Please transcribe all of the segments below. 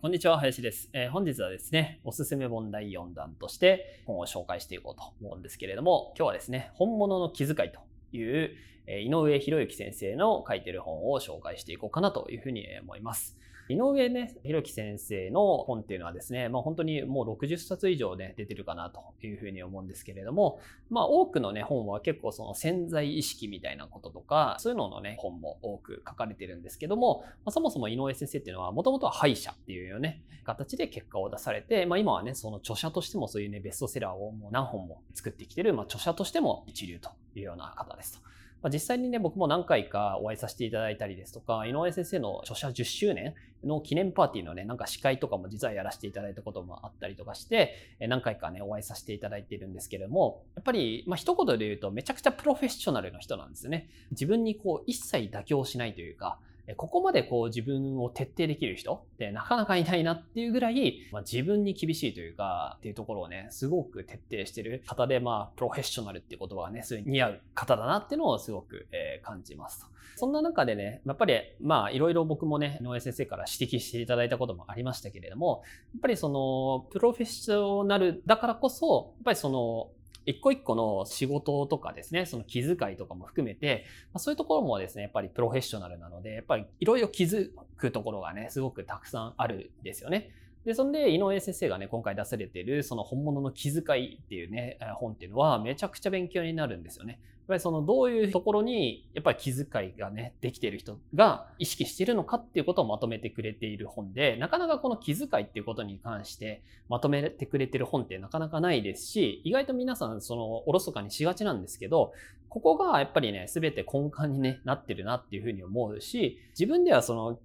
こんにちは、林です、えー、本日はですね、おすすめ本第4弾として本を紹介していこうと思うんですけれども、今日はですね、本物の気遣いという、え、井上博之先生の書いてる本を紹介していこうかなというふうに思います。井上ね、弘樹先生の本っていうのはですね、まあ本当にもう60冊以上ね、出てるかなというふうに思うんですけれども、まあ多くのね、本は結構その潜在意識みたいなこととか、そういうののね、本も多く書かれてるんですけども、まあ、そもそも井上先生っていうのは、もともとは敗者っていうよね、形で結果を出されて、まあ今はね、その著者としてもそういうね、ベストセラーをもう何本も作ってきてる、まあ著者としても一流というような方ですと。まあ、実際にね、僕も何回かお会いさせていただいたりですとか、井上先生の著者10周年の記念パーティーのね、なんか司会とかも実はやらせていただいたこともあったりとかして、何回かね、お会いさせていただいているんですけれども、やっぱり、まあ、一言で言うとめちゃくちゃプロフェッショナルの人なんですよね。自分にこう、一切妥協しないというか、ここまでこう自分を徹底できる人ってなかなかいないなっていうぐらい、まあ、自分に厳しいというか、っていうところをね、すごく徹底してる方で、まあ、プロフェッショナルっていう言葉がね、すごい似合う方だなっていうのをすごく、えー、感じますと。そんな中でね、やっぱり、まあ、いろいろ僕もね、井上先生から指摘していただいたこともありましたけれども、やっぱりその、プロフェッショナルだからこそ、やっぱりその、一個一個の仕事とかですね、その気遣いとかも含めて、ま、そういうところもですね、やっぱりプロフェッショナルなので、やっぱりいろいろ気づくところがね、すごくたくさんあるんですよね。で、そんで、井上先生がね、今回出されてる、その本物の気遣いっていうね、本っていうのは、めちゃくちゃ勉強になるんですよね。やっぱりその、どういうところに、やっぱり気遣いがね、できてる人が意識してるのかっていうことをまとめてくれている本で、なかなかこの気遣いっていうことに関してまとめてくれてる本ってなかなかないですし、意外と皆さん、その、おろそかにしがちなんですけど、ここがやっぱりね、すべて根幹に、ね、なってるなっていうふうに思うし、自分ではその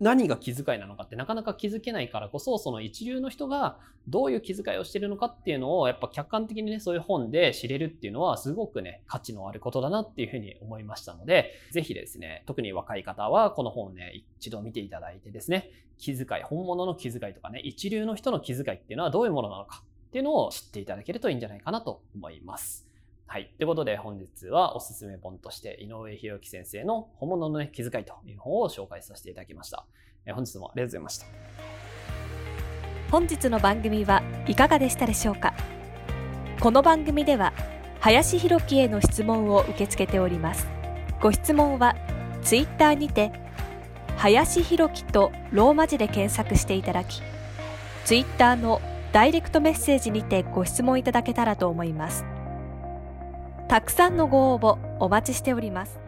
何が気遣いなのかってなかなか気づけないからこそ、その一流の人がどういう気遣いをしてるのかっていうのを、やっぱ客観的にね、そういう本で知れるっていうのは、すごくね、価値のあることだなっていうふうに思いましたので、ぜひですね、特に若い方はこの本ね、一度見ていただいてですね、気遣い、本物の気遣いとかね、一流の人の気遣いっていうのはどういうものなのかっていうのを知っていただけるといいんじゃないかなと思います。はい。ということで本日はおすすめ本として井上博之先生の本物の、ね、気遣いという本を紹介させていただきました。え本日もありがとうございました。本日の番組はいかがでしたでしょうか？この番組では林博樹への質問を受け付けております。ご質問はツイッターにて林博樹とローマ字で検索していただき、ツイッターのダイレクトメッセージにてご質問いただけたらと思います。たくさんのご応募お待ちしております。